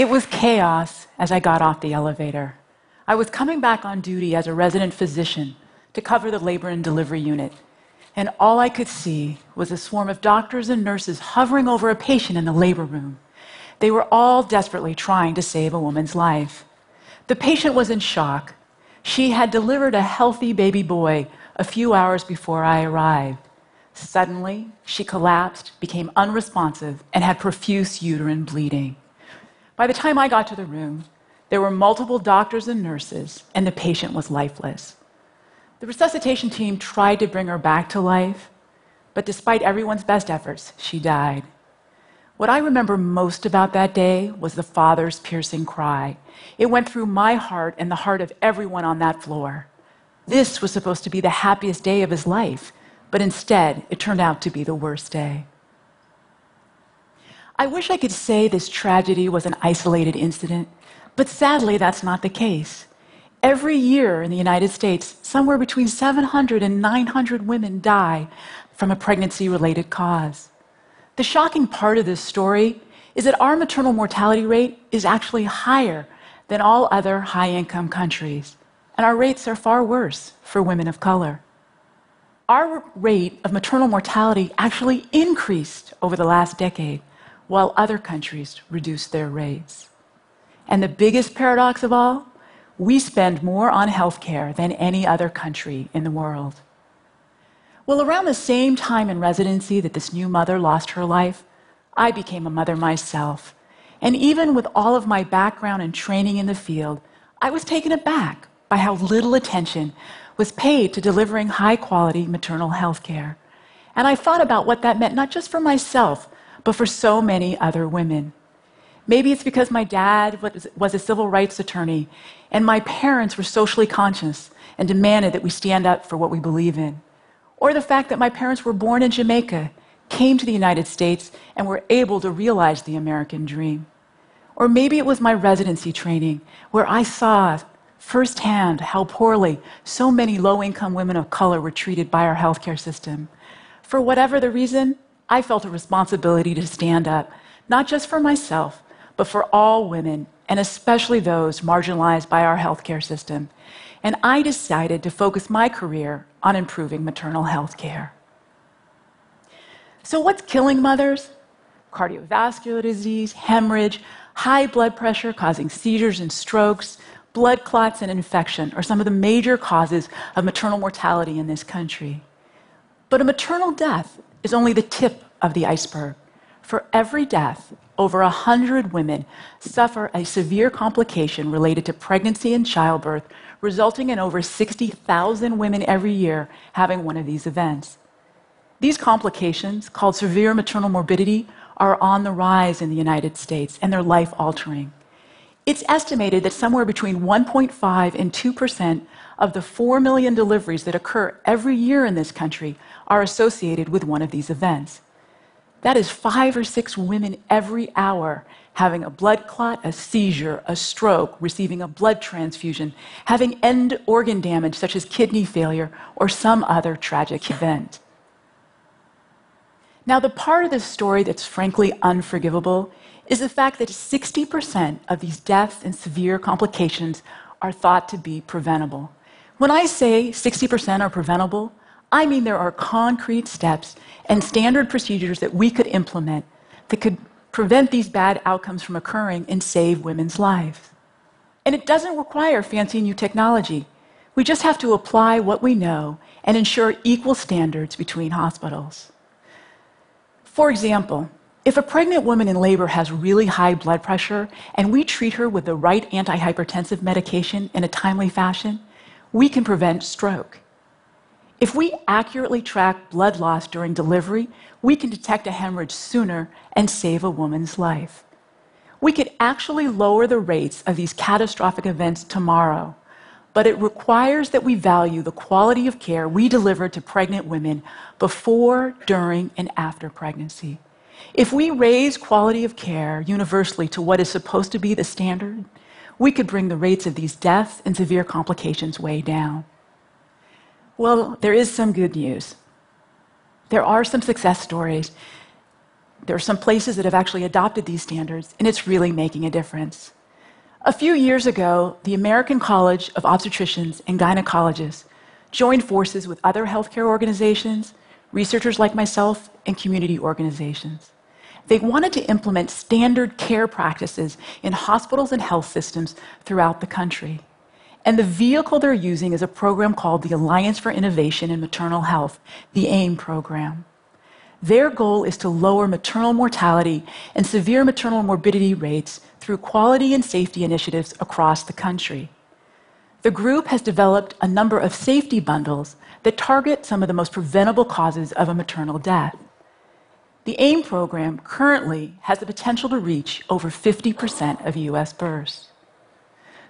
It was chaos as I got off the elevator. I was coming back on duty as a resident physician to cover the labor and delivery unit, and all I could see was a swarm of doctors and nurses hovering over a patient in the labor room. They were all desperately trying to save a woman's life. The patient was in shock. She had delivered a healthy baby boy a few hours before I arrived. Suddenly, she collapsed, became unresponsive, and had profuse uterine bleeding. By the time I got to the room, there were multiple doctors and nurses, and the patient was lifeless. The resuscitation team tried to bring her back to life, but despite everyone's best efforts, she died. What I remember most about that day was the father's piercing cry. It went through my heart and the heart of everyone on that floor. This was supposed to be the happiest day of his life, but instead, it turned out to be the worst day. I wish I could say this tragedy was an isolated incident, but sadly, that's not the case. Every year in the United States, somewhere between 700 and 900 women die from a pregnancy related cause. The shocking part of this story is that our maternal mortality rate is actually higher than all other high income countries, and our rates are far worse for women of color. Our rate of maternal mortality actually increased over the last decade, while other countries reduce their rates. And the biggest paradox of all we spend more on healthcare than any other country in the world. Well, around the same time in residency that this new mother lost her life, I became a mother myself. And even with all of my background and training in the field, I was taken aback by how little attention was paid to delivering high quality maternal health care. And I thought about what that meant, not just for myself, but for so many other women. Maybe it's because my dad was a civil rights attorney and my parents were socially conscious and demanded that we stand up for what we believe in. Or the fact that my parents were born in Jamaica, came to the United States, and were able to realize the American dream. Or maybe it was my residency training, where I saw firsthand how poorly so many low income women of color were treated by our healthcare system. For whatever the reason, I felt a responsibility to stand up, not just for myself, but for all women, and especially those marginalized by our healthcare system. And I decided to focus my career on improving maternal health care. So, what's killing mothers? Cardiovascular disease, hemorrhage, high blood pressure causing seizures and strokes, blood clots, and infection are some of the major causes of maternal mortality in this country. But a maternal death is only the tip of the iceberg. For every death, over 100 women suffer a severe complication related to pregnancy and childbirth, resulting in over 60,000 women every year having one of these events. These complications, called severe maternal morbidity, are on the rise in the United States and they're life altering. It's estimated that somewhere between 1.5 and 2 percent of the 4 million deliveries that occur every year in this country are associated with one of these events. That is five or six women every hour having a blood clot, a seizure, a stroke, receiving a blood transfusion, having end organ damage such as kidney failure or some other tragic event. Now, the part of this story that's frankly unforgivable is the fact that 60% of these deaths and severe complications are thought to be preventable. When I say 60% are preventable, I mean there are concrete steps and standard procedures that we could implement that could prevent these bad outcomes from occurring and save women's lives. And it doesn't require fancy new technology. We just have to apply what we know and ensure equal standards between hospitals. For example, if a pregnant woman in labor has really high blood pressure and we treat her with the right antihypertensive medication in a timely fashion, we can prevent stroke. If we accurately track blood loss during delivery, we can detect a hemorrhage sooner and save a woman's life. We could actually lower the rates of these catastrophic events tomorrow, but it requires that we value the quality of care we deliver to pregnant women before, during, and after pregnancy. If we raise quality of care universally to what is supposed to be the standard, we could bring the rates of these deaths and severe complications way down. Well, there is some good news. There are some success stories. there are some places that have actually adopted these standards, and it's really making a difference. A few years ago, the American College of Obstetricians and Gynecologists joined forces with other healthcare organizations, researchers like myself, and community organizations. They wanted to implement standard care practices in hospitals and health systems throughout the country. And the vehicle they're using is a program called the Alliance for Innovation in Maternal Health, the AIM program. Their goal is to lower maternal mortality and severe maternal morbidity rates through quality and safety initiatives across the country. The group has developed a number of safety bundles that target some of the most preventable causes of a maternal death. The AIM program currently has the potential to reach over 50% of US births.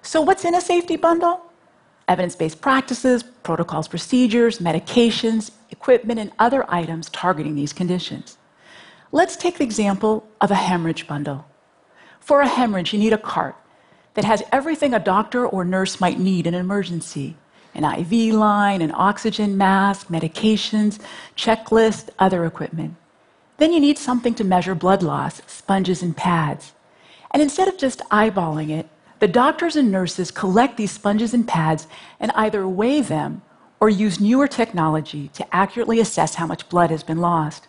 So, what's in a safety bundle? Evidence based practices, protocols, procedures, medications, equipment, and other items targeting these conditions. Let's take the example of a hemorrhage bundle. For a hemorrhage, you need a cart that has everything a doctor or nurse might need in an emergency an IV line, an oxygen mask, medications, checklist, other equipment. Then you need something to measure blood loss, sponges and pads. And instead of just eyeballing it, the doctors and nurses collect these sponges and pads and either weigh them or use newer technology to accurately assess how much blood has been lost.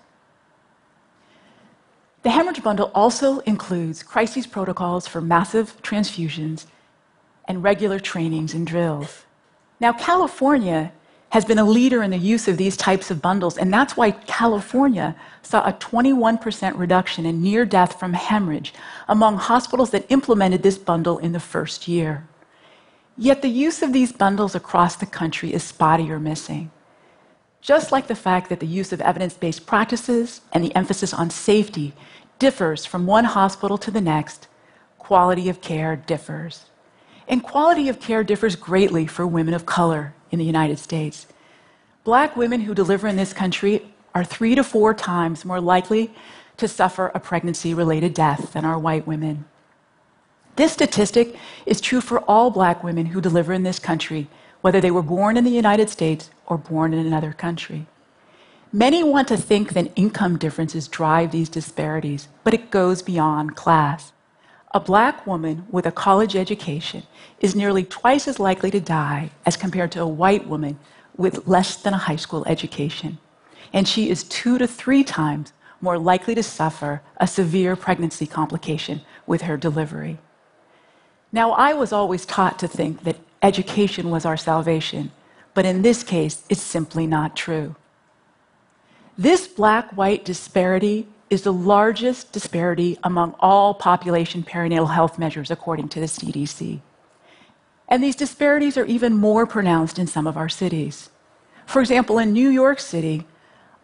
The hemorrhage bundle also includes crisis protocols for massive transfusions and regular trainings and drills. Now, California has been a leader in the use of these types of bundles, and that's why California saw a 21% reduction in near death from hemorrhage among hospitals that implemented this bundle in the first year. Yet the use of these bundles across the country is spotty or missing. Just like the fact that the use of evidence based practices and the emphasis on safety differs from one hospital to the next, quality of care differs. And quality of care differs greatly for women of color in the United States. Black women who deliver in this country are three to four times more likely to suffer a pregnancy related death than are white women. This statistic is true for all black women who deliver in this country, whether they were born in the United States or born in another country. Many want to think that income differences drive these disparities, but it goes beyond class. A black woman with a college education is nearly twice as likely to die as compared to a white woman with less than a high school education. And she is two to three times more likely to suffer a severe pregnancy complication with her delivery. Now, I was always taught to think that education was our salvation, but in this case, it's simply not true. This black white disparity is the largest disparity among all population perinatal health measures, according to the CDC. And these disparities are even more pronounced in some of our cities. For example, in New York City,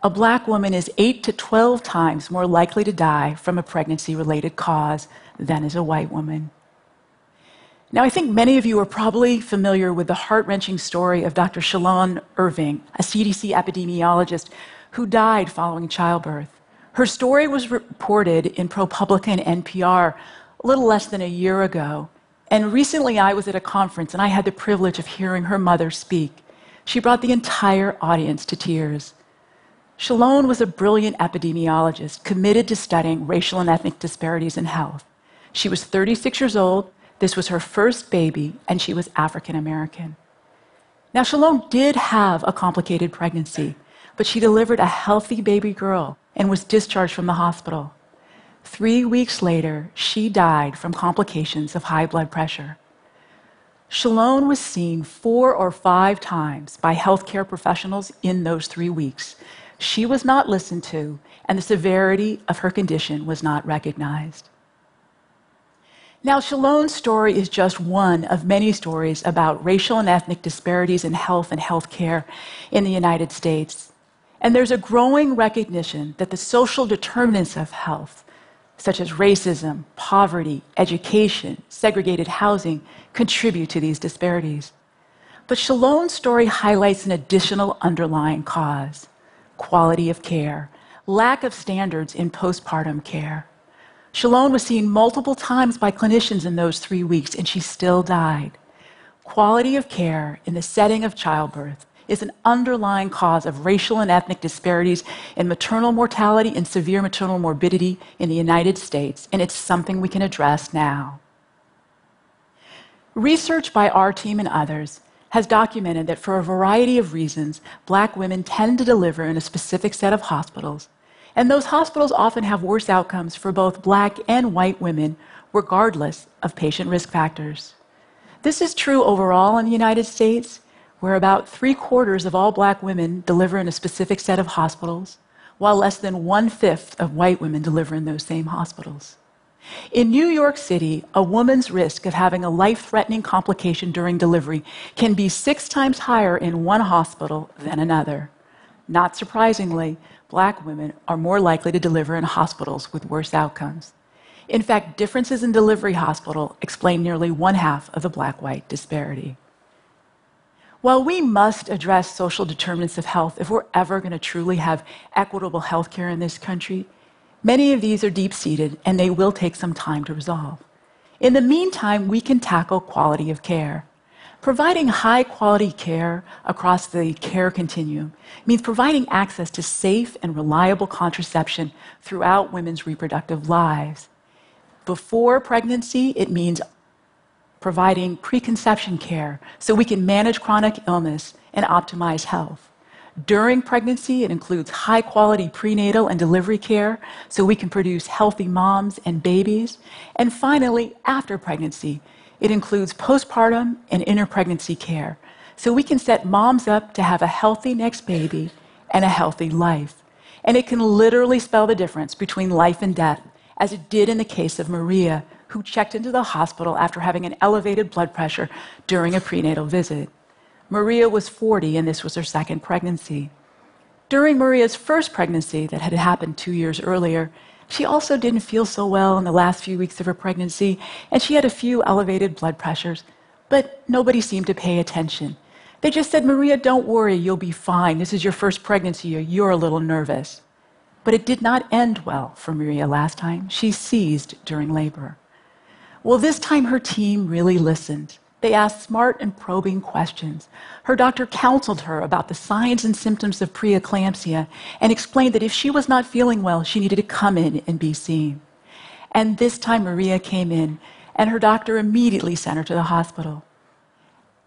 a black woman is 8 to 12 times more likely to die from a pregnancy related cause than is a white woman. Now, I think many of you are probably familiar with the heart wrenching story of Dr. Shalon Irving, a CDC epidemiologist who died following childbirth. Her story was reported in ProPublica and NPR a little less than a year ago. And recently I was at a conference and I had the privilege of hearing her mother speak. She brought the entire audience to tears. Shalon was a brilliant epidemiologist committed to studying racial and ethnic disparities in health. She was 36 years old, this was her first baby, and she was African American. Now, Shalon did have a complicated pregnancy, but she delivered a healthy baby girl and was discharged from the hospital. Three weeks later, she died from complications of high blood pressure. Shalon was seen four or five times by healthcare professionals in those three weeks. She was not listened to, and the severity of her condition was not recognized. Now, Shalon's story is just one of many stories about racial and ethnic disparities in health and healthcare in the United States. And there's a growing recognition that the social determinants of health, such as racism, poverty, education, segregated housing, contribute to these disparities. But Shalon's story highlights an additional underlying cause quality of care, lack of standards in postpartum care. Shalon was seen multiple times by clinicians in those three weeks, and she still died. Quality of care in the setting of childbirth is an underlying cause of racial and ethnic disparities in maternal mortality and severe maternal morbidity in the United States, and it's something we can address now. Research by our team and others has documented that for a variety of reasons, black women tend to deliver in a specific set of hospitals, and those hospitals often have worse outcomes for both black and white women, regardless of patient risk factors. This is true overall in the United States, where about three quarters of all black women deliver in a specific set of hospitals, while less than one fifth of white women deliver in those same hospitals. In New York City, a woman's risk of having a life threatening complication during delivery can be six times higher in one hospital than another. Not surprisingly, black women are more likely to deliver in hospitals with worse outcomes. In fact, differences in delivery hospital explain nearly one half of the black white disparity. While we must address social determinants of health if we're ever going to truly have equitable health care in this country, Many of these are deep seated and they will take some time to resolve. In the meantime, we can tackle quality of care. Providing high quality care across the care continuum means providing access to safe and reliable contraception throughout women's reproductive lives. Before pregnancy, it means providing preconception care so we can manage chronic illness and optimize health. During pregnancy, it includes high quality prenatal and delivery care so we can produce healthy moms and babies. And finally, after pregnancy, it includes postpartum and interpregnancy care so we can set moms up to have a healthy next baby and a healthy life. And it can literally spell the difference between life and death, as it did in the case of Maria, who checked into the hospital after having an elevated blood pressure during a prenatal visit. Maria was 40, and this was her second pregnancy. During Maria's first pregnancy, that had happened two years earlier, she also didn't feel so well in the last few weeks of her pregnancy, and she had a few elevated blood pressures, but nobody seemed to pay attention. They just said, Maria, don't worry, you'll be fine. This is your first pregnancy, you're a little nervous. But it did not end well for Maria last time. She seized during labor. Well, this time her team really listened. They asked smart and probing questions. Her doctor counseled her about the signs and symptoms of preeclampsia and explained that if she was not feeling well, she needed to come in and be seen. And this time, Maria came in, and her doctor immediately sent her to the hospital.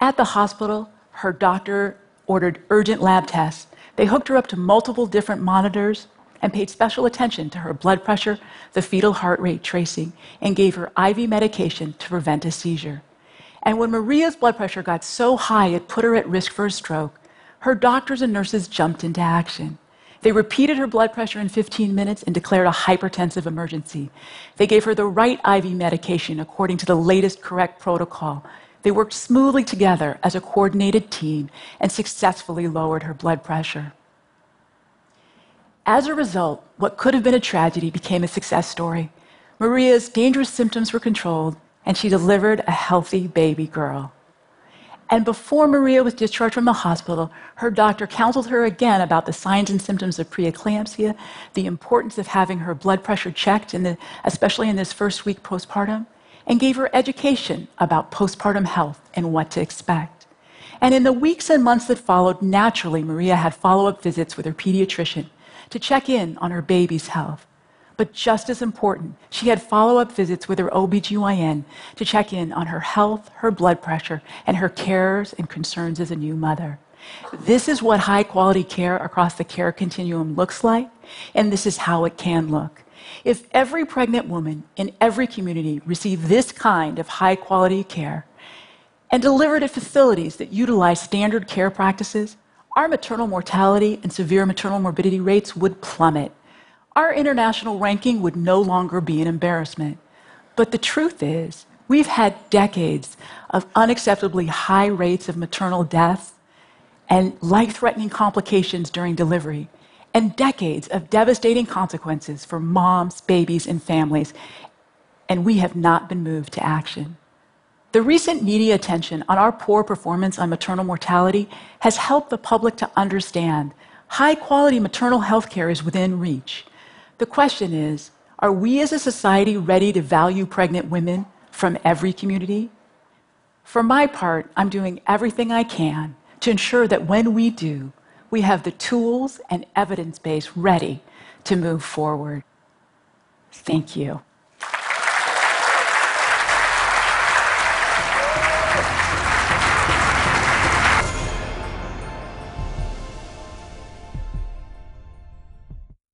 At the hospital, her doctor ordered urgent lab tests. They hooked her up to multiple different monitors and paid special attention to her blood pressure, the fetal heart rate tracing, and gave her IV medication to prevent a seizure. And when Maria's blood pressure got so high it put her at risk for a stroke, her doctors and nurses jumped into action. They repeated her blood pressure in 15 minutes and declared a hypertensive emergency. They gave her the right IV medication according to the latest correct protocol. They worked smoothly together as a coordinated team and successfully lowered her blood pressure. As a result, what could have been a tragedy became a success story. Maria's dangerous symptoms were controlled, and she delivered a healthy baby girl. And before Maria was discharged from the hospital, her doctor counseled her again about the signs and symptoms of preeclampsia, the importance of having her blood pressure checked, in the, especially in this first week postpartum, and gave her education about postpartum health and what to expect. And in the weeks and months that followed, naturally, Maria had follow up visits with her pediatrician to check in on her baby's health. But just as important, she had follow up visits with her OBGYN to check in on her health, her blood pressure, and her cares and concerns as a new mother. This is what high quality care across the care continuum looks like, and this is how it can look. If every pregnant woman in every community received this kind of high quality care and delivered at facilities that utilize standard care practices, our maternal mortality and severe maternal morbidity rates would plummet our international ranking would no longer be an embarrassment. But the truth is, we've had decades of unacceptably high rates of maternal death and life threatening complications during delivery, and decades of devastating consequences for moms, babies, and families, and we have not been moved to action. The recent media attention on our poor performance on maternal mortality has helped the public to understand high quality maternal health care is within reach. The question is are we as a society ready to value pregnant women from every community? For my part, I'm doing everything I can to ensure that when we do, we have the tools and evidence base ready to move forward. Thank you.